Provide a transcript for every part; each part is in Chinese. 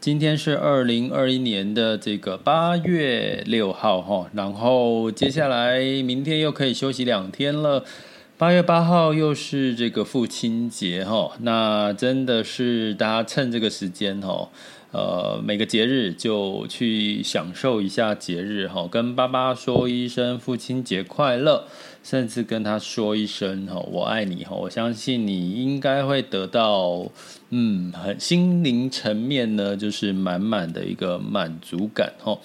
今天是二零二一年的这个八月六号哈，然后接下来明天又可以休息两天了。八月八号又是这个父亲节哈，那真的是大家趁这个时间哈。呃，每个节日就去享受一下节日哈，跟爸爸说一声父亲节快乐，甚至跟他说一声哈我爱你哈，我相信你应该会得到嗯很心灵层面呢，就是满满的一个满足感哈。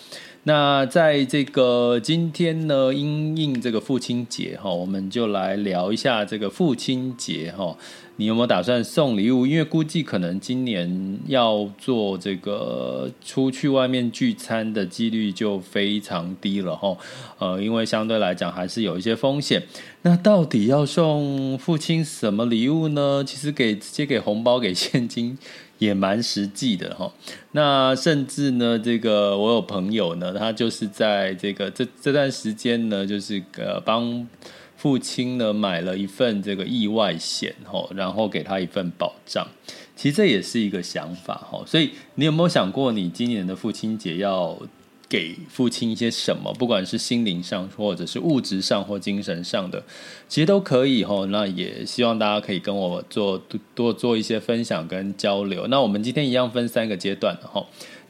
那在这个今天呢，因应这个父亲节哈，我们就来聊一下这个父亲节哈。你有没有打算送礼物？因为估计可能今年要做这个出去外面聚餐的几率就非常低了哈。呃，因为相对来讲还是有一些风险。那到底要送父亲什么礼物呢？其实给直接给红包、给现金也蛮实际的哈。那甚至呢，这个我有朋友呢，他就是在这个这这段时间呢，就是呃帮。父亲呢，买了一份这个意外险吼，然后给他一份保障。其实这也是一个想法吼，所以你有没有想过，你今年的父亲节要给父亲一些什么？不管是心灵上，或者是物质上，或精神上的，其实都可以吼。那也希望大家可以跟我做多做一些分享跟交流。那我们今天一样分三个阶段。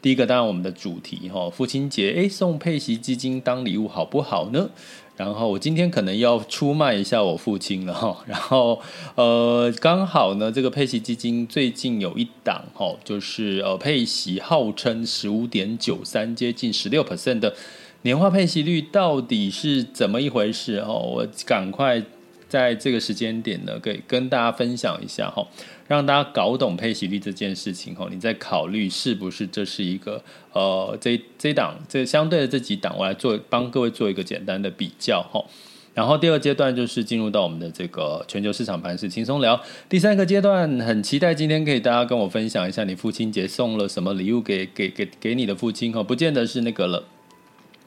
第一个当然我们的主题哈，父亲节，诶，送佩奇基金当礼物好不好呢？然后我今天可能要出卖一下我父亲了哈，然后呃刚好呢，这个配息基金最近有一档哈，就是呃配息号称十五点九三，接近十六 percent 的年化配息率，到底是怎么一回事哦？我赶快在这个时间点呢，给跟大家分享一下哈。让大家搞懂配息率这件事情后，你再考虑是不是这是一个呃，这这档这相对的这几档，我来做帮各位做一个简单的比较哈。然后第二阶段就是进入到我们的这个全球市场盘势轻松聊。第三个阶段很期待今天可以大家跟我分享一下你父亲节送了什么礼物给给给给你的父亲哈，不见得是那个了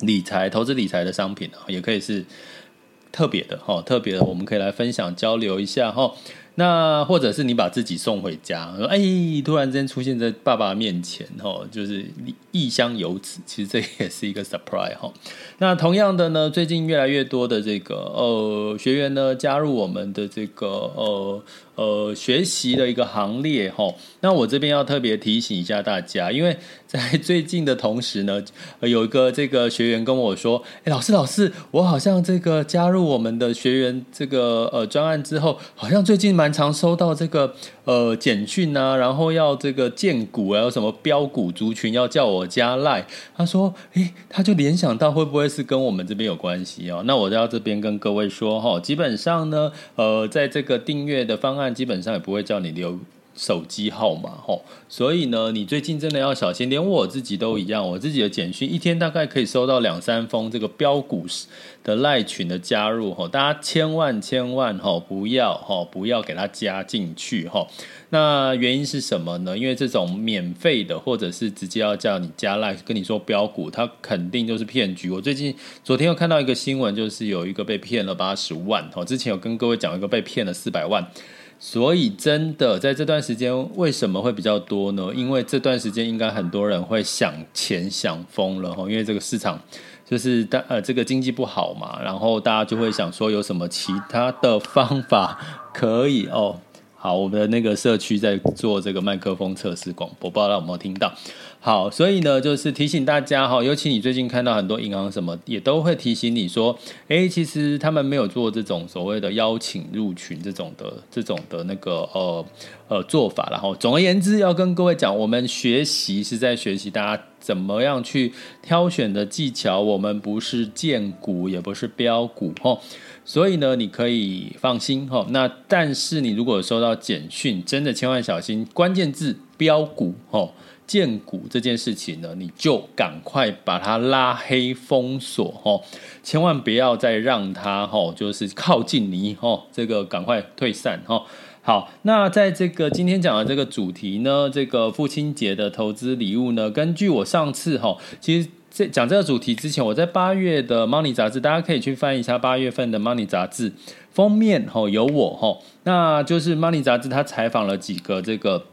理财投资理财的商品，也可以是特别的哈，特别的我们可以来分享交流一下哈。那或者是你把自己送回家，说哎，突然间出现在爸爸面前，吼，就是异乡游子，其实这也是一个 surprise 哈。那同样的呢，最近越来越多的这个呃学员呢加入我们的这个呃。呃，学习的一个行列哈。那我这边要特别提醒一下大家，因为在最近的同时呢，有一个这个学员跟我说：“哎，老师，老师，我好像这个加入我们的学员这个呃专案之后，好像最近蛮常收到这个呃简讯啊，然后要这个荐股啊，有什么标股族群要叫我加赖，他说，诶，他就联想到会不会是跟我们这边有关系哦？那我要这边跟各位说哈，基本上呢，呃，在这个订阅的方案，基本上也不会叫你留。手机号码吼，所以呢，你最近真的要小心，连我自己都一样。我自己的简讯一天大概可以收到两三封这个标股的赖群的加入吼，大家千万千万吼不要吼不要给他加进去吼。那原因是什么呢？因为这种免费的或者是直接要叫你加赖跟你说标股，它肯定就是骗局。我最近昨天又看到一个新闻，就是有一个被骗了八十万吼，之前有跟各位讲一个被骗了四百万。所以，真的在这段时间为什么会比较多呢？因为这段时间应该很多人会想钱想疯了哈，因为这个市场就是大呃这个经济不好嘛，然后大家就会想说有什么其他的方法可以哦。好，我们的那个社区在做这个麦克风测试广播，不知道有没有听到？好，所以呢，就是提醒大家哈，尤其你最近看到很多银行什么也都会提醒你说，诶，其实他们没有做这种所谓的邀请入群这种的这种的那个呃呃做法。然后，总而言之，要跟各位讲，我们学习是在学习大家怎么样去挑选的技巧，我们不是荐股，也不是标股哈。所以呢，你可以放心哈。那但是你如果收到简讯，真的千万小心，关键字标股哈、荐股这件事情呢，你就赶快把它拉黑封锁哈，千万不要再让它哈，就是靠近你哈，这个赶快退散哈。好，那在这个今天讲的这个主题呢，这个父亲节的投资礼物呢，根据我上次哈，其实。在讲这个主题之前，我在八月的 Money 杂志，大家可以去翻一下八月份的 Money 杂志封面，吼有我，吼，那就是 Money 杂志，他采访了几个这个。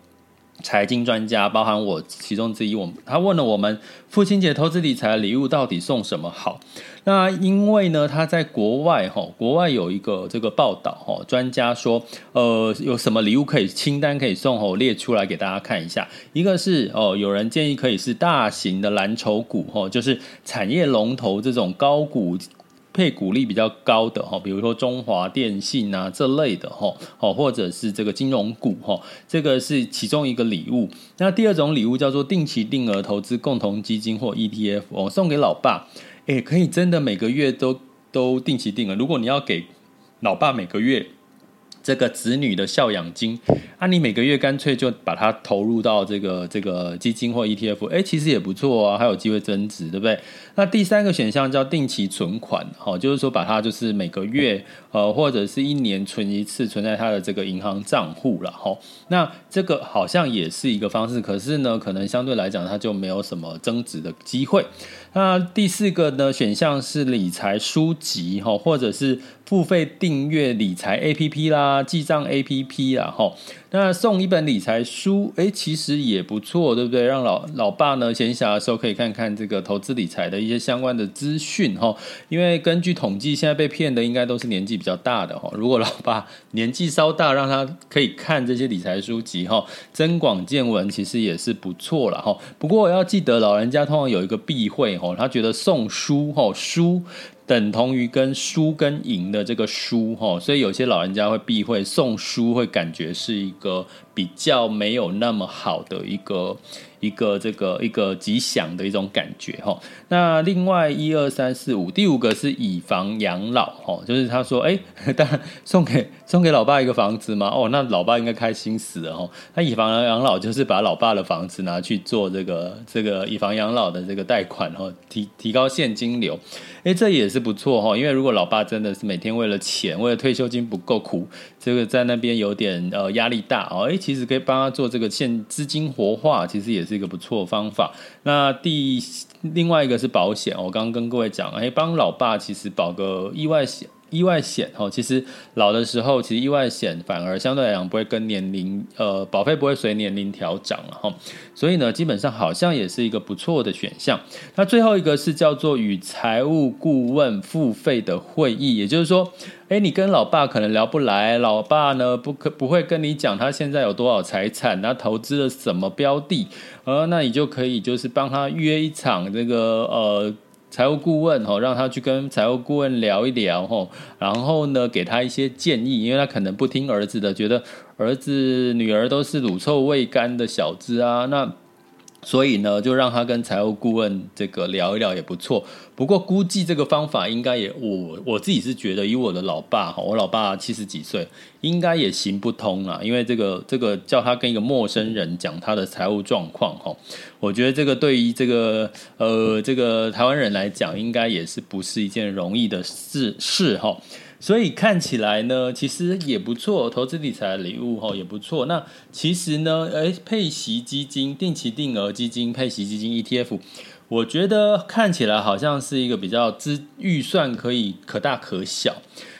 财经专家包含我其中之一，我他问了我们父亲节投资理财的礼物到底送什么好？那因为呢，他在国外哈，国外有一个这个报道哈，专家说，呃，有什么礼物可以清单可以送哦，列出来给大家看一下。一个是哦，有人建议可以是大型的蓝筹股哈，就是产业龙头这种高股。配股利比较高的哈，比如说中华电信啊这类的哈，哦或者是这个金融股哈，这个是其中一个礼物。那第二种礼物叫做定期定额投资共同基金或 ETF 哦，送给老爸，诶，可以真的每个月都都定期定额。如果你要给老爸每个月。这个子女的孝养金，啊，你每个月干脆就把它投入到这个这个基金或 ETF，哎，其实也不错啊，还有机会增值，对不对？那第三个选项叫定期存款，好，就是说把它就是每个月呃或者是一年存一次，存在他的这个银行账户了，哈。那这个好像也是一个方式，可是呢，可能相对来讲它就没有什么增值的机会。那第四个呢选项是理财书籍，哈，或者是。付费订阅理财 APP 啦，记账 APP 啦，吼，那送一本理财书，诶，其实也不错，对不对？让老老爸呢闲暇的时候可以看看这个投资理财的一些相关的资讯，吼。因为根据统计，现在被骗的应该都是年纪比较大的，吼。如果老爸年纪稍大，让他可以看这些理财书籍，吼，增广见闻，其实也是不错了，吼。不过要记得，老人家通常有一个避讳，吼，他觉得送书，吼，书。等同于跟输跟赢的这个输哈，所以有些老人家会避讳送书，会感觉是一个比较没有那么好的一个。一个这个一个吉祥的一种感觉哈，那另外一二三四五，第五个是以房养老哈，就是他说哎，当然送给送给老爸一个房子嘛，哦，那老爸应该开心死了哈。那以房养老就是把老爸的房子拿去做这个这个以房养老的这个贷款哈，提提高现金流，哎，这也是不错哈，因为如果老爸真的是每天为了钱，为了退休金不够苦，这个在那边有点呃压力大哦，诶，其实可以帮他做这个现资金活化，其实也是。一个不错的方法。那第另外一个是保险，我刚刚跟各位讲，诶，帮老爸其实保个意外险。意外险哦，其实老的时候，其实意外险反而相对来讲不会跟年龄呃保费不会随年龄调涨了哈，所以呢，基本上好像也是一个不错的选项。那最后一个是叫做与财务顾问付费的会议，也就是说，哎，你跟老爸可能聊不来，老爸呢不可不会跟你讲他现在有多少财产，他投资了什么标的，呃，那你就可以就是帮他约一场这个呃。财务顾问哦，让他去跟财务顾问聊一聊哦，然后呢，给他一些建议，因为他可能不听儿子的，觉得儿子女儿都是乳臭未干的小子啊，那。所以呢，就让他跟财务顾问这个聊一聊也不错。不过估计这个方法应该也，我我自己是觉得，以我的老爸哈，我老爸七十几岁，应该也行不通啊。因为这个这个叫他跟一个陌生人讲他的财务状况哈，我觉得这个对于这个呃这个台湾人来讲，应该也是不是一件容易的事事哈。所以看起来呢，其实也不错，投资理财的礼物哈也不错。那其实呢，哎，配息基金、定期定额基金、配息基金 ETF，我觉得看起来好像是一个比较资预算可以可大可小，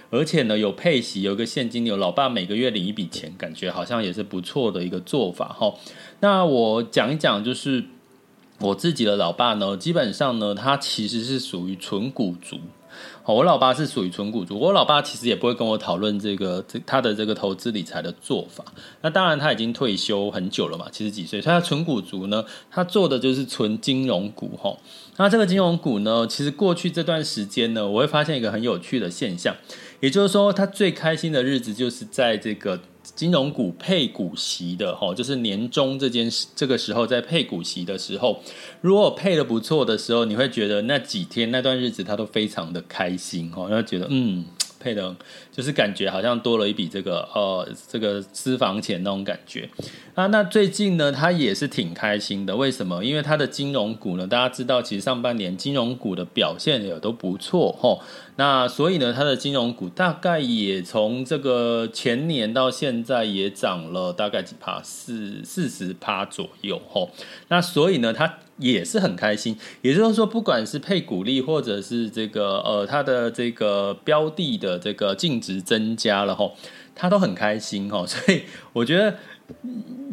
而且呢有配息，有一个现金流，老爸每个月领一笔钱，感觉好像也是不错的一个做法哈。那我讲一讲，就是我自己的老爸呢，基本上呢，他其实是属于纯股族。我老爸是属于纯股族，我老爸其实也不会跟我讨论这个这他的这个投资理财的做法。那当然他已经退休很久了嘛，七十几岁，所以他纯股族呢，他做的就是纯金融股哈。那这个金融股呢，其实过去这段时间呢，我会发现一个很有趣的现象，也就是说，他最开心的日子就是在这个。金融股配股息的哈，就是年终这件事，这个时候在配股息的时候，如果配得不错的时候，你会觉得那几天那段日子他都非常的开心哈，然后觉得嗯。配的，就是感觉好像多了一笔这个呃这个私房钱那种感觉啊。那最近呢，他也是挺开心的。为什么？因为他的金融股呢，大家知道，其实上半年金融股的表现也都不错吼。那所以呢，它的金融股大概也从这个前年到现在也涨了大概几趴，四四十趴左右吼。那所以呢，他。也是很开心，也就是说，不管是配股利，或者是这个呃，它的这个标的的这个净值增加了吼，他都很开心吼，所以我觉得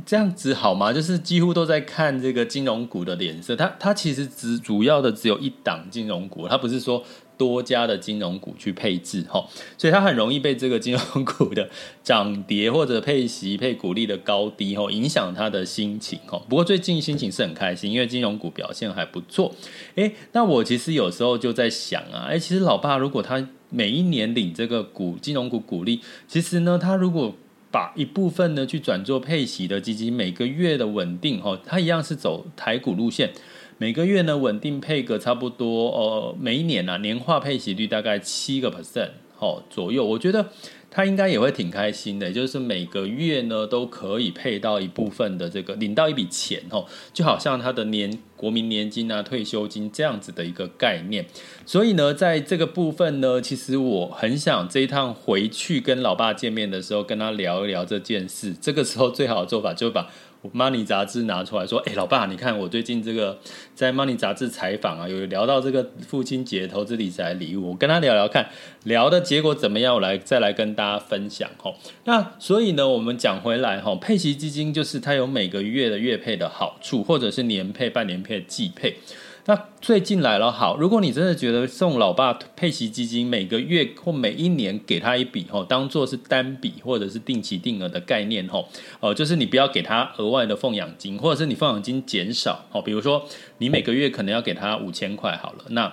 这样子好吗？就是几乎都在看这个金融股的脸色，它它其实只主要的只有一档金融股，它不是说。多家的金融股去配置哈，所以它很容易被这个金融股的涨跌或者配息配股利的高低哈影响他的心情哈。不过最近心情是很开心，因为金融股表现还不错。诶，那我其实有时候就在想啊，诶，其实老爸如果他每一年领这个股金融股股利，其实呢，他如果把一部分呢去转做配息的基金，每个月的稳定哈，他一样是走台股路线。每个月呢，稳定配个差不多，呃，每一年啊，年化配息率大概七个 percent 哦左右，我觉得他应该也会挺开心的，就是每个月呢都可以配到一部分的这个领到一笔钱哦，就好像他的年国民年金啊、退休金这样子的一个概念。所以呢，在这个部分呢，其实我很想这一趟回去跟老爸见面的时候，跟他聊一聊这件事。这个时候最好的做法就是把。Money 杂志拿出来说：“哎，老爸，你看我最近这个在 Money 杂志采访啊，有聊到这个父亲节投资理财礼物，我跟他聊聊看，聊的结果怎么样？我来再来跟大家分享哦。那所以呢，我们讲回来齁，配息基金就是它有每个月的月配的好处，或者是年配、半年配、季配。”那最近来了，好，如果你真的觉得送老爸配息基金，每个月或每一年给他一笔吼，当做是单笔或者是定期定额的概念吼，哦，就是你不要给他额外的奉养金，或者是你奉养金减少，哦，比如说你每个月可能要给他五千块好了，那。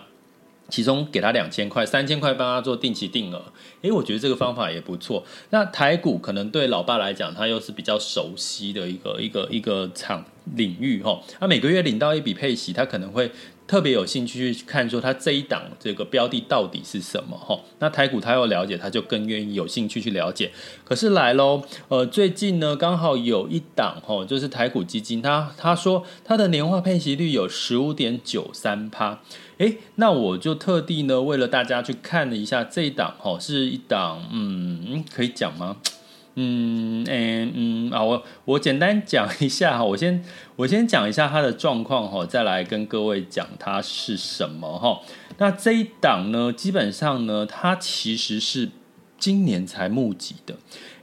其中给他两千块、三千块，帮他做定期定额。诶，我觉得这个方法也不错。那台股可能对老爸来讲，他又是比较熟悉的一个一个一个场领域哈。他每个月领到一笔配息，他可能会特别有兴趣去看，说他这一档这个标的到底是什么哈。那台股他要了解，他就更愿意有兴趣去了解。可是来喽，呃，最近呢刚好有一档哈，就是台股基金，他他说他的年化配息率有十五点九三趴。哎，那我就特地呢，为了大家去看了一下这一档，哈，是一档，嗯，可以讲吗？嗯，嗯，嗯，啊，我我简单讲一下哈，我先我先讲一下它的状况哈，再来跟各位讲它是什么哈。那这一档呢，基本上呢，它其实是今年才募集的。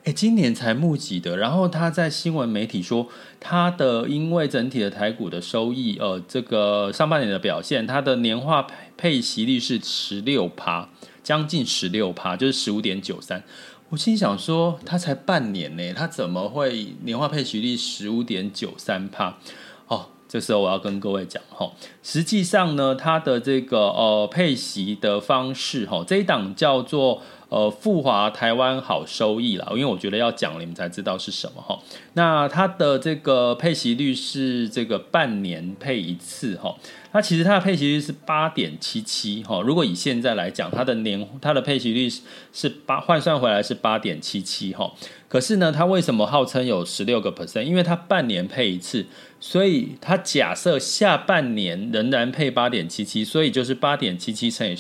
哎，今年才募集的，然后他在新闻媒体说，他的因为整体的台股的收益，呃，这个上半年的表现，他的年化配配息率是十六趴，将近十六趴，就是十五点九三。我心想说，他才半年呢，他怎么会年化配息率十五点九三趴？哦。这时候我要跟各位讲哈，实际上呢，它的这个呃配息的方式哈，这一档叫做。呃，富华台湾好收益啦，因为我觉得要讲你们才知道是什么哈。那它的这个配息率是这个半年配一次哈。那其实它的配息率是八点七七哈。如果以现在来讲，它的年它的配息率是八换算回来是八点七七哈。可是呢，它为什么号称有十六个 percent？因为它半年配一次，所以他假设下半年仍然配八点七七，所以就是八点七七乘以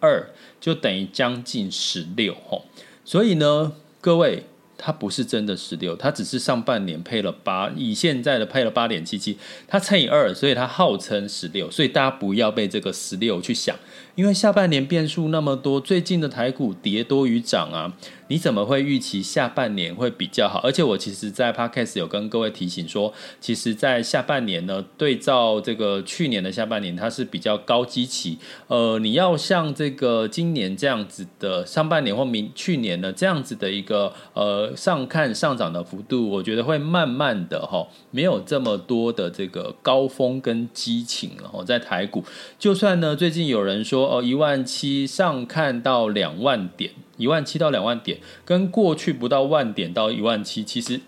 二。就等于将近十六吼，所以呢，各位，它不是真的十六，它只是上半年配了八，以现在的配了八点七七，它乘以二，所以它号称十六，所以大家不要被这个十六去想，因为下半年变数那么多，最近的台股跌多于涨啊。你怎么会预期下半年会比较好？而且我其实，在 Podcast 有跟各位提醒说，其实，在下半年呢，对照这个去年的下半年，它是比较高基期。呃，你要像这个今年这样子的上半年或明去年呢这样子的一个呃上看上涨的幅度，我觉得会慢慢的哈，没有这么多的这个高峰跟激情了。哦，在台股，就算呢最近有人说哦一万七上看到两万点。一万七到两万点，跟过去不到万点到一万七，其实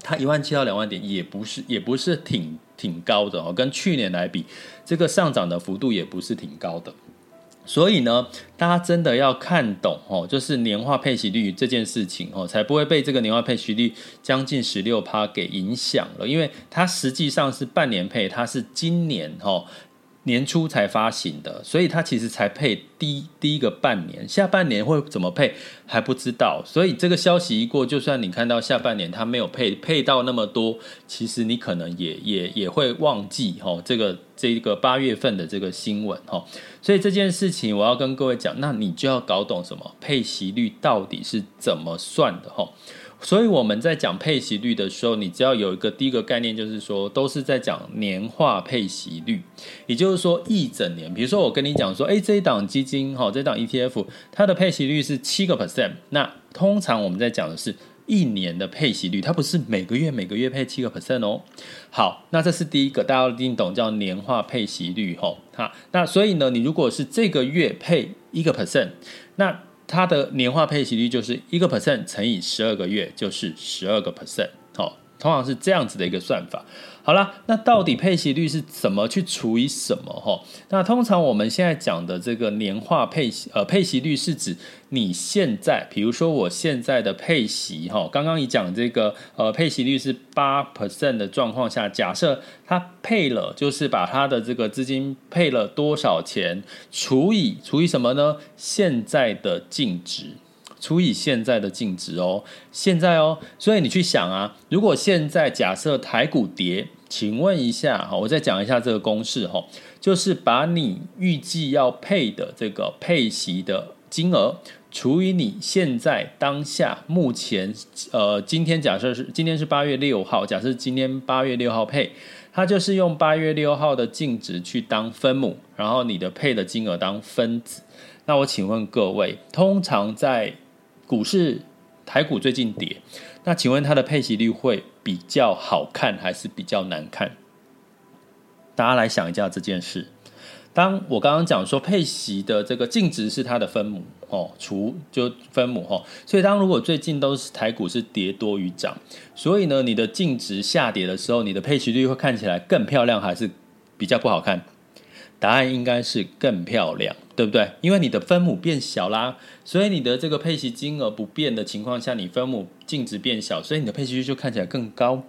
它一万七到两万点也不是也不是挺挺高的哦，跟去年来比，这个上涨的幅度也不是挺高的。所以呢，大家真的要看懂哦，就是年化配息率这件事情哦，才不会被这个年化配息率将近十六趴给影响了，因为它实际上是半年配，它是今年哦。年初才发行的，所以它其实才配第第一个半年，下半年会怎么配还不知道。所以这个消息一过，就算你看到下半年它没有配配到那么多，其实你可能也也也会忘记哈这个这个八月份的这个新闻哈。所以这件事情我要跟各位讲，那你就要搞懂什么配息率到底是怎么算的哈。所以我们在讲配息率的时候，你只要有一个第一个概念，就是说都是在讲年化配息率，也就是说一整年。比如说我跟你讲说，哎，这一档基金哈，这档 ETF 它的配息率是七个 percent，那通常我们在讲的是一年的配息率，它不是每个月每个月配七个 percent 哦。好，那这是第一个，大家一定懂叫年化配息率哈。好，那所以呢，你如果是这个月配一个 percent，那它的年化配息率就是一个 percent 乘以十二个月，就是十二个 percent。好，通常是这样子的一个算法。好啦，那到底配息率是怎么去除以什么？哈，那通常我们现在讲的这个年化配息，呃，配息率是指你现在，比如说我现在的配息，哈，刚刚你讲这个，呃，配息率是八 percent 的状况下，假设它配了，就是把它的这个资金配了多少钱，除以除以什么呢？现在的净值。除以现在的净值哦，现在哦，所以你去想啊，如果现在假设台股跌，请问一下哈，我再讲一下这个公式哈，就是把你预计要配的这个配息的金额除以你现在当下目前呃，今天假设是今天是八月六号，假设今天八月六号配，它就是用八月六号的净值去当分母，然后你的配的金额当分子。那我请问各位，通常在股市台股最近跌，那请问它的配息率会比较好看还是比较难看？大家来想一下这件事。当我刚刚讲说配息的这个净值是它的分母哦，除就分母哦，所以当如果最近都是台股是跌多于涨，所以呢，你的净值下跌的时候，你的配息率会看起来更漂亮还是比较不好看？答案应该是更漂亮。对不对？因为你的分母变小啦，所以你的这个配息金额不变的情况下，你分母净值变小，所以你的配息率就看起来更高。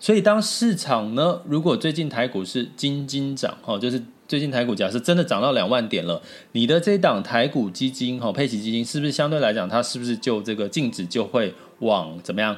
所以当市场呢，如果最近台股是金金涨，哈，就是最近台股假设真的涨到两万点了，你的这档台股基金，哈，配息基金是不是相对来讲，它是不是就这个净值就会往怎么样？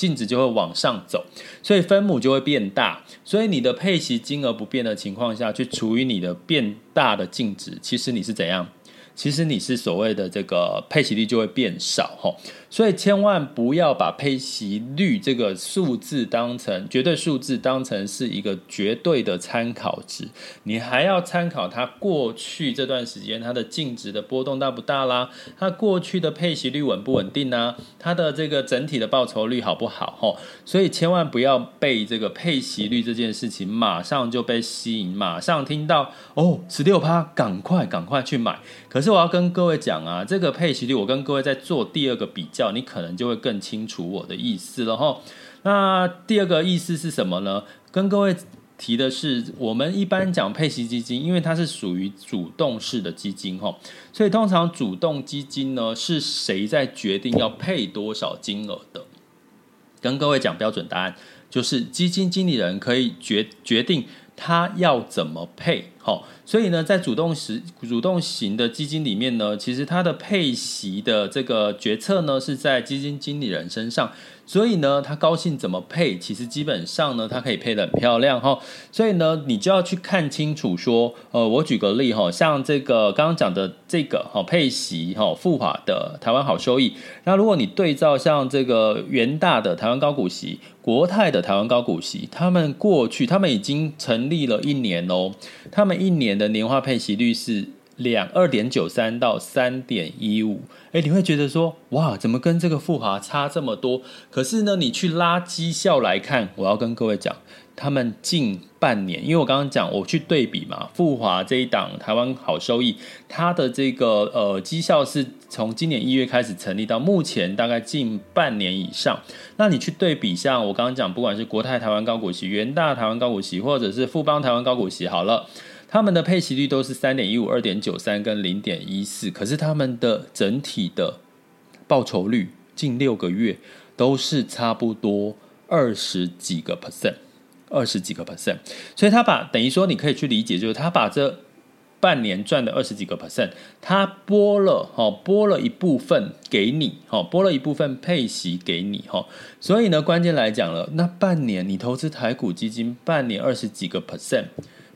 净值就会往上走，所以分母就会变大，所以你的配息金额不变的情况下去除以你的变大的净值，其实你是怎样？其实你是所谓的这个配息率就会变少。所以千万不要把配息率这个数字当成绝对数字，当成是一个绝对的参考值。你还要参考它过去这段时间它的净值的波动大不大啦，它过去的配息率稳不稳定啊，它的这个整体的报酬率好不好？吼，所以千万不要被这个配息率这件事情马上就被吸引，马上听到哦十六趴，赶快赶快去买。可是我要跟各位讲啊，这个配息率，我跟各位在做第二个比较，你可能就会更清楚我的意思了哈。那第二个意思是什么呢？跟各位提的是，我们一般讲配息基金，因为它是属于主动式的基金哈，所以通常主动基金呢，是谁在决定要配多少金额的？跟各位讲标准答案，就是基金经理人可以决决定他要怎么配。好，所以呢，在主动时主动型的基金里面呢，其实它的配息的这个决策呢，是在基金经理人身上。所以呢，他高兴怎么配，其实基本上呢，他可以配得很漂亮哈。所以呢，你就要去看清楚说，呃，我举个例哈，像这个刚刚讲的这个哈配息哈复华的台湾好收益，那如果你对照像这个元大的台湾高股息、国泰的台湾高股息，他们过去他们已经成立了一年哦，他们一年的年化配息率是。两二点九三到三点一五，哎，你会觉得说，哇，怎么跟这个富华差这么多？可是呢，你去拉绩效来看，我要跟各位讲，他们近半年，因为我刚刚讲，我去对比嘛，富华这一档台湾好收益，它的这个呃绩效是从今年一月开始成立到目前大概近半年以上。那你去对比，像我刚刚讲，不管是国泰台湾高股息、元大台湾高股息，或者是富邦台湾高股息，好了。他们的配息率都是三点一五、二点九三跟零点一四，可是他们的整体的报酬率近六个月都是差不多二十几个 percent，二十几个 percent。所以他把等于说你可以去理解，就是他把这半年赚的二十几个 percent，他拨了哈，拨了一部分给你哈，拨了一部分配息给你哈。所以呢，关键来讲了，那半年你投资台股基金，半年二十几个 percent。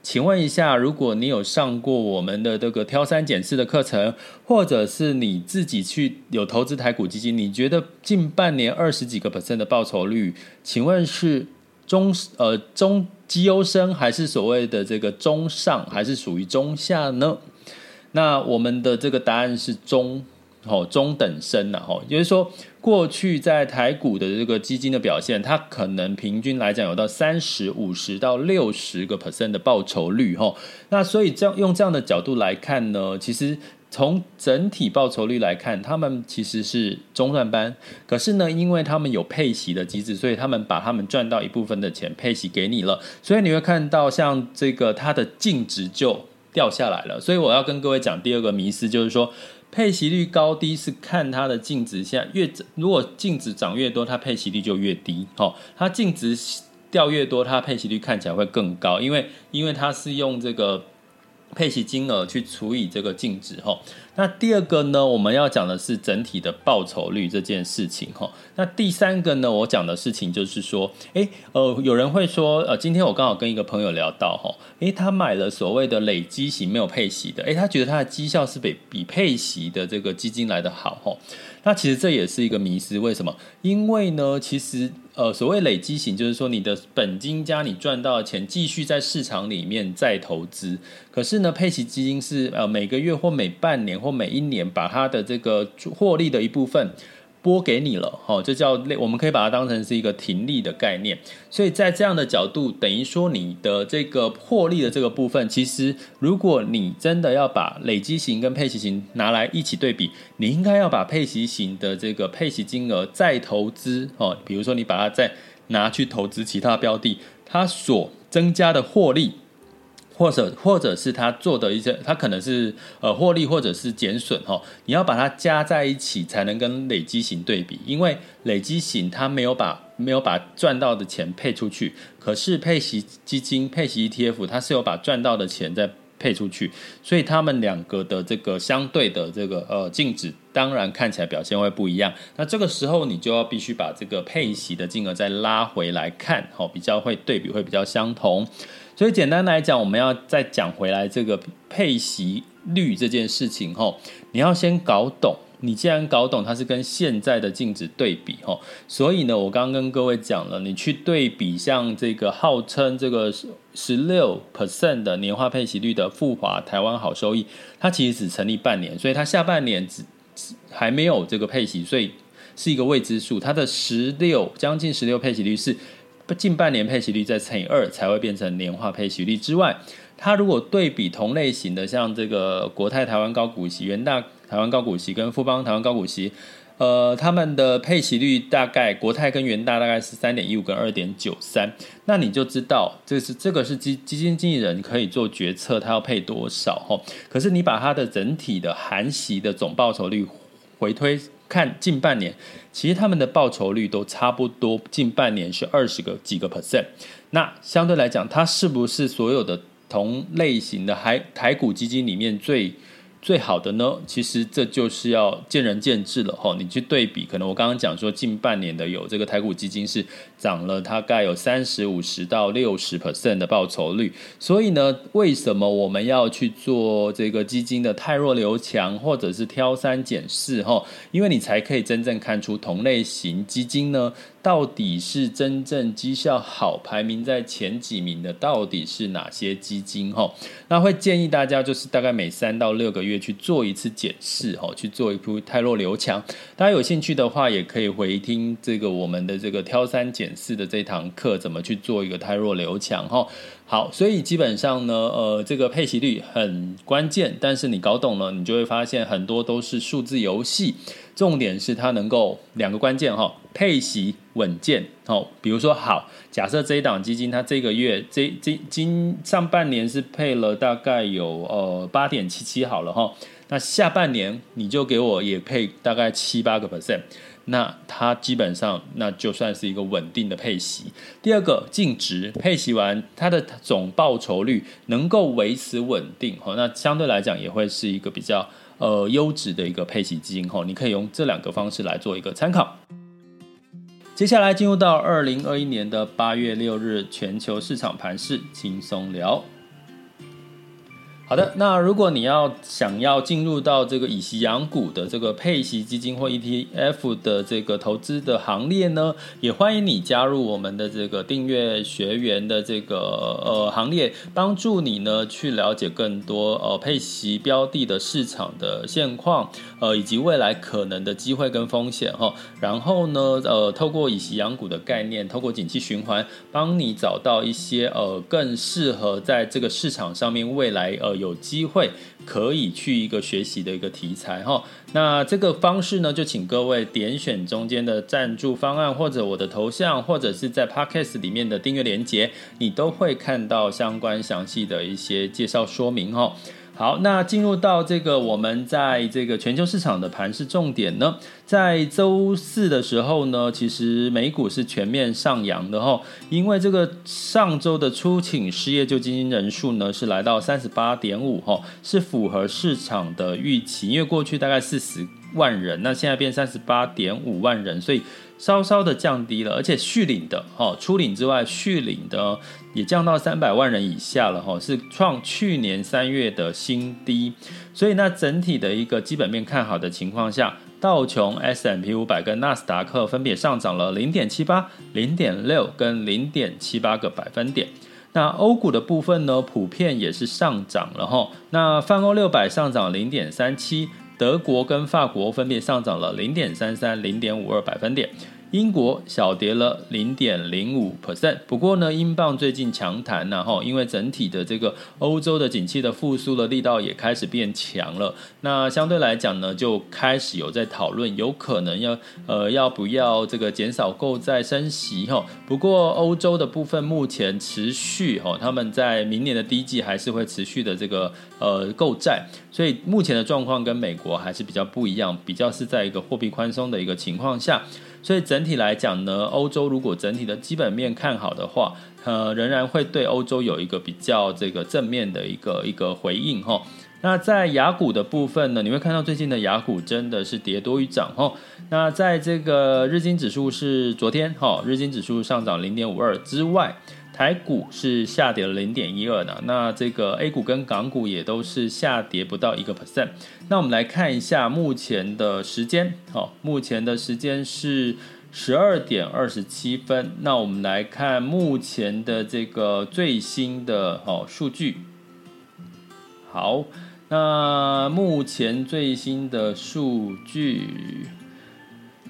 请问一下，如果你有上过我们的这个挑三拣四的课程，或者是你自己去有投资台股基金，你觉得近半年二十几个 percent 的报酬率，请问是中呃中绩优生，还是所谓的这个中上，还是属于中下呢？那我们的这个答案是中。哦，中等生呐，哈，也就是说，过去在台股的这个基金的表现，它可能平均来讲有到三十五十到六十个 percent 的报酬率，哈。那所以这样用这样的角度来看呢，其实从整体报酬率来看，他们其实是中段班。可是呢，因为他们有配息的机制，所以他们把他们赚到一部分的钱配息给你了。所以你会看到像这个它的净值就掉下来了。所以我要跟各位讲第二个迷思，就是说。配息率高低是看它的净值，下越如果净值涨越多，它配息率就越低。好，它净值掉越多，它配息率看起来会更高，因为因为它是用这个。配息金额去除以这个净值哈，那第二个呢，我们要讲的是整体的报酬率这件事情哈。那第三个呢，我讲的事情就是说，诶，呃，有人会说，呃，今天我刚好跟一个朋友聊到哈，诶，他买了所谓的累积型没有配息的，诶，他觉得他的绩效是比比配息的这个基金来的好哈。那其实这也是一个迷思，为什么？因为呢，其实。呃，所谓累积型，就是说你的本金加你赚到的钱，继续在市场里面再投资。可是呢，配息基金是呃每个月或每半年或每一年，把它的这个获利的一部分。拨给你了，哈，这叫类，我们可以把它当成是一个停利的概念。所以在这样的角度，等于说你的这个获利的这个部分，其实如果你真的要把累积型跟配息型拿来一起对比，你应该要把配息型的这个配息金额再投资，哦，比如说你把它再拿去投资其他标的，它所增加的获利。或者或者是他做的一些，他可能是呃获利或者是减损哈，你要把它加在一起才能跟累积型对比，因为累积型它没有把没有把赚到的钱配出去，可是配息基金配息 ETF 它是有把赚到的钱再配出去，所以他们两个的这个相对的这个呃净值，当然看起来表现会不一样。那这个时候你就要必须把这个配息的金额再拉回来看，哈，比较会对比会比较相同。所以简单来讲，我们要再讲回来这个配息率这件事情吼，你要先搞懂你既然搞懂它是跟现在的净值对比哈，所以呢，我刚刚跟各位讲了，你去对比像这个号称这个十六 percent 的年化配息率的富华台湾好收益，它其实只成立半年，所以它下半年只还没有这个配息，所以是一个未知数。它的十六将近十六配息率是近半年配息率再乘以二才会变成年化配息率之外，它如果对比同类型的像这个国泰台湾高股息、元大。台湾高股息跟富邦台湾高股息，呃，他们的配息率大概国泰跟元大大概是三点一五跟二点九三，那你就知道这是这个是基基金经理人可以做决策，他要配多少吼。可是你把它的整体的含息的总报酬率回推看近半年，其实他们的报酬率都差不多，近半年是二十个几个 percent。那相对来讲，它是不是所有的同类型的台台股基金里面最？最好的呢，其实这就是要见仁见智了哈。你去对比，可能我刚刚讲说近半年的有这个台股基金是涨了大概有三十五十到六十 percent 的报酬率。所以呢，为什么我们要去做这个基金的太弱留强，或者是挑三拣四哈？因为你才可以真正看出同类型基金呢。到底是真正绩效好、排名在前几名的，到底是哪些基金？哈，那会建议大家就是大概每三到六个月去做一次检视，哈，去做一铺汰弱留强。大家有兴趣的话，也可以回听这个我们的这个挑三拣四的这堂课，怎么去做一个汰弱留强？哈，好，所以基本上呢，呃，这个配息率很关键，但是你搞懂了，你就会发现很多都是数字游戏。重点是它能够两个关键哈，配息稳健哦。比如说好，假设这一档基金它这个月这这今上半年是配了大概有呃八点七七好了哈，那下半年你就给我也配大概七八个 percent，那它基本上那就算是一个稳定的配息。第二个净值配息完，它的总报酬率能够维持稳定哈，那相对来讲也会是一个比较。呃，优质的一个配息基金吼，你可以用这两个方式来做一个参考。接下来进入到二零二一年的八月六日全球市场盘势轻松聊。好的，那如果你要想要进入到这个以息养股的这个配息基金或 ETF 的这个投资的行列呢，也欢迎你加入我们的这个订阅学员的这个呃行列，帮助你呢去了解更多呃配息标的的市场的现况，呃以及未来可能的机会跟风险哈。然后呢，呃透过以息养股的概念，透过景气循环，帮你找到一些呃更适合在这个市场上面未来呃。有机会可以去一个学习的一个题材哈，那这个方式呢，就请各位点选中间的赞助方案，或者我的头像，或者是在 Podcast 里面的订阅连接，你都会看到相关详细的一些介绍说明哈。好，那进入到这个我们在这个全球市场的盘是重点呢，在周四的时候呢，其实美股是全面上扬的哈，因为这个上周的初请失业救济金人数呢是来到三十八点五哈，是符合市场的预期，因为过去大概四十万人，那现在变三十八点五万人，所以。稍稍的降低了，而且续领的哈，初领之外续领的也降到三百万人以下了哈，是创去年三月的新低。所以那整体的一个基本面看好的情况下，道琼、s m p 五百跟纳斯达克分别上涨了零点七八、零点六跟零点七八个百分点。那欧股的部分呢，普遍也是上涨了哈。那泛欧六百上涨零点三七。德国跟法国分别上涨了零点三三、零点五二百分点。英国小跌了零点零五 percent，不过呢，英镑最近强弹呐，哈，因为整体的这个欧洲的景气的复苏的力道也开始变强了。那相对来讲呢，就开始有在讨论，有可能要呃要不要这个减少购债升息哈。不过欧洲的部分目前持续哈，他们在明年的第一季还是会持续的这个呃购债，所以目前的状况跟美国还是比较不一样，比较是在一个货币宽松的一个情况下。所以整体来讲呢，欧洲如果整体的基本面看好的话，呃，仍然会对欧洲有一个比较这个正面的一个一个回应哈。那在雅股的部分呢，你会看到最近的雅股真的是跌多于涨哈。那在这个日经指数是昨天哈，日经指数上涨零点五二之外，台股是下跌了零点一二呢，那这个 A 股跟港股也都是下跌不到一个 percent。那我们来看一下目前的时间，好，目前的时间是十二点二十七分。那我们来看目前的这个最新的哦数据。好，那目前最新的数据。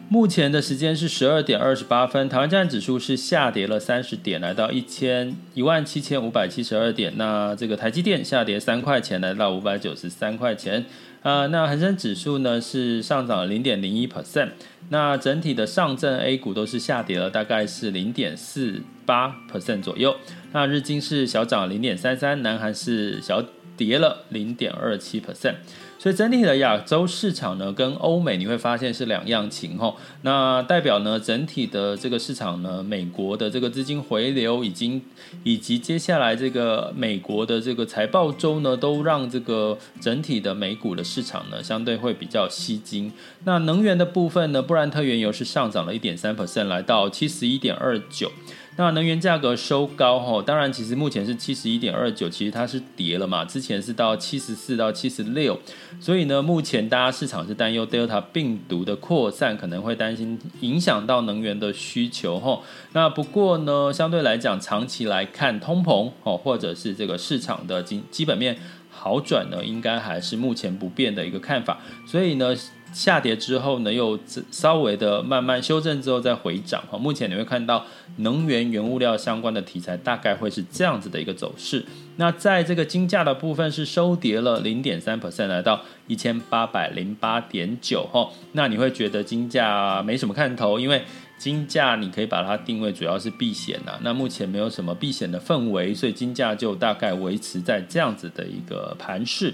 目前的时间是十二点二十八分，台湾站指数是下跌了三十点，来到一千一万七千五百七十二点。那这个台积电下跌三块钱，来到五百九十三块钱。啊、那恒生指数呢是上涨了零点零一 percent。那整体的上证 A 股都是下跌了，大概是零点四八 percent 左右。那日经是小涨零点三三，南韩是小跌了零点二七 percent。所以整体的亚洲市场呢，跟欧美你会发现是两样情吼。那代表呢，整体的这个市场呢，美国的这个资金回流已经，以及接下来这个美国的这个财报周呢，都让这个整体的美股的市场呢，相对会比较吸睛。那能源的部分呢，布兰特原油是上涨了一点三 percent，来到七十一点二九。那能源价格收高吼，当然其实目前是七十一点二九，其实它是跌了嘛，之前是到七十四到七十六，所以呢，目前大家市场是担忧 Delta 病毒的扩散，可能会担心影响到能源的需求吼。那不过呢，相对来讲，长期来看，通膨哦，或者是这个市场的基基本面好转呢，应该还是目前不变的一个看法，所以呢。下跌之后呢，又稍微的慢慢修正之后再回涨哈。目前你会看到能源原物料相关的题材大概会是这样子的一个走势。那在这个金价的部分是收跌了零点三 percent，来到一千八百零八点九哈。那你会觉得金价没什么看头，因为金价你可以把它定位主要是避险呐。那目前没有什么避险的氛围，所以金价就大概维持在这样子的一个盘势。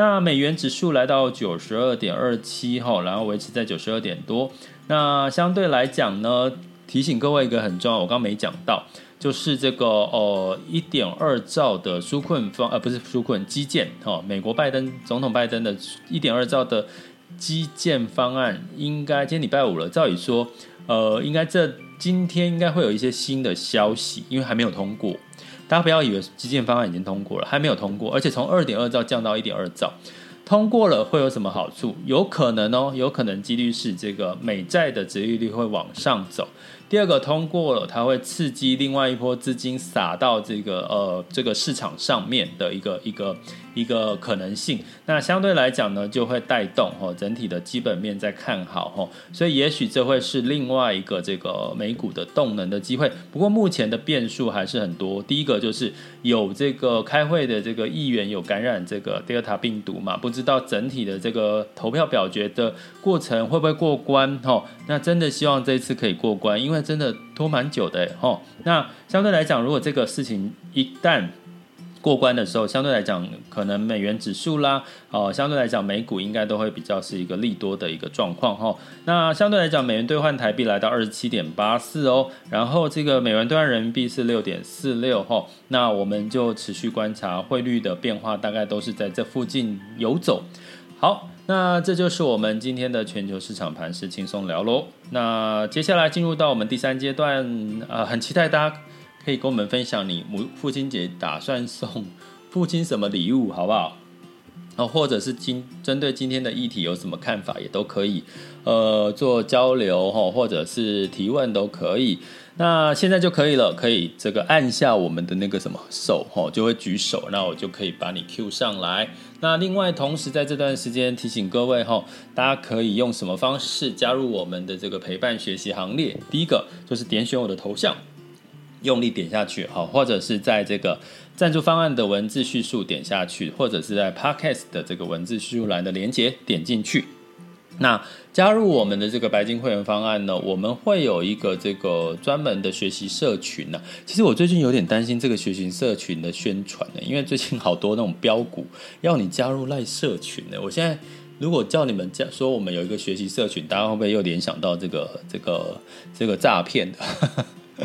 那美元指数来到九十二点二七哈，然后维持在九十二点多。那相对来讲呢，提醒各位一个很重要，我刚没讲到，就是这个呃一点二兆的纾困方，呃不是纾困基建哈，美国拜登总统拜登的一点二兆的基建方案，应该今天礼拜五了，照理说呃应该这今天应该会有一些新的消息，因为还没有通过。大家不要以为基建方案已经通过了，还没有通过，而且从二点二兆降到一点二兆，通过了会有什么好处？有可能哦，有可能几率是这个美债的殖利率会往上走。第二个通过了，它会刺激另外一波资金撒到这个呃这个市场上面的一个一个一个可能性。那相对来讲呢，就会带动哦整体的基本面在看好哦，所以也许这会是另外一个这个美股的动能的机会。不过目前的变数还是很多。第一个就是有这个开会的这个议员有感染这个 Delta 病毒嘛，不知道整体的这个投票表决的过程会不会过关哦？那真的希望这次可以过关，因为。真的拖蛮久的吼，那相对来讲，如果这个事情一旦过关的时候，相对来讲，可能美元指数啦，哦，相对来讲，美股应该都会比较是一个利多的一个状况哈。那相对来讲，美元兑换台币来到二十七点八四哦，然后这个美元兑换人民币是六点四六哈。那我们就持续观察汇率的变化，大概都是在这附近游走。好。那这就是我们今天的全球市场盘势轻松聊喽。那接下来进入到我们第三阶段，呃，很期待大家可以跟我们分享你母父亲节打算送父亲什么礼物，好不好？哦，或者是今针对今天的议题有什么看法，也都可以，呃，做交流哈，或者是提问都可以。那现在就可以了，可以这个按下我们的那个什么手吼，就会举手，那我就可以把你 Q 上来。那另外，同时在这段时间提醒各位吼，大家可以用什么方式加入我们的这个陪伴学习行列？第一个就是点选我的头像，用力点下去，好，或者是在这个赞助方案的文字叙述点下去，或者是在 Podcast 的这个文字叙述栏的连接点进去。那加入我们的这个白金会员方案呢，我们会有一个这个专门的学习社群呢。其实我最近有点担心这个学习社群的宣传呢，因为最近好多那种标股要你加入赖社群呢。我现在如果叫你们讲说我们有一个学习社群，大家会不会又联想到这个这个这个诈骗的？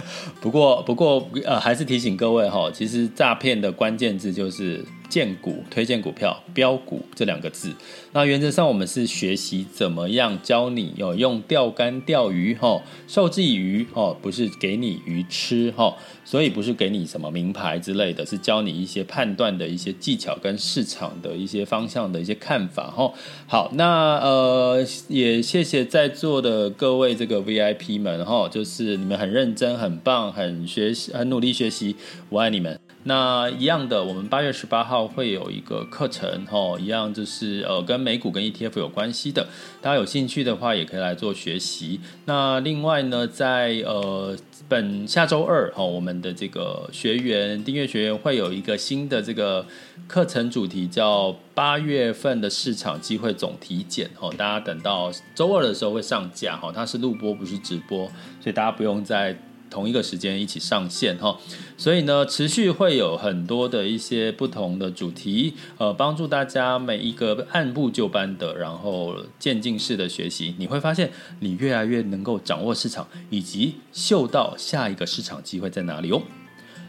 不过不过呃，还是提醒各位哈，其实诈骗的关键字就是荐股、推荐股票、标股这两个字。那原则上，我们是学习怎么样教你哦，用钓竿钓鱼哈，授之以渔哦，不是给你鱼吃哈，所以不是给你什么名牌之类的，是教你一些判断的一些技巧跟市场的一些方向的一些看法哈。好，那呃，也谢谢在座的各位这个 VIP 们哈，就是你们很认真、很棒、很学习、很努力学习，我爱你们。那一样的，我们八月十八号会有一个课程，吼，一样就是呃跟美股跟 ETF 有关系的，大家有兴趣的话也可以来做学习。那另外呢，在呃本下周二，吼，我们的这个学员订阅学员会有一个新的这个课程主题，叫八月份的市场机会总体检，吼，大家等到周二的时候会上架，吼，它是录播不是直播，所以大家不用再。同一个时间一起上线哈，所以呢，持续会有很多的一些不同的主题，呃，帮助大家每一个按部就班的，然后渐进式的学习，你会发现你越来越能够掌握市场，以及嗅到下一个市场机会在哪里哦。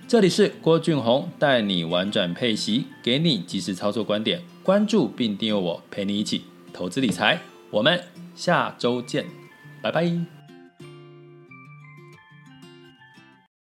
这里是郭俊宏带你玩转配息，给你及时操作观点，关注并订阅我，陪你一起投资理财。我们下周见，拜拜。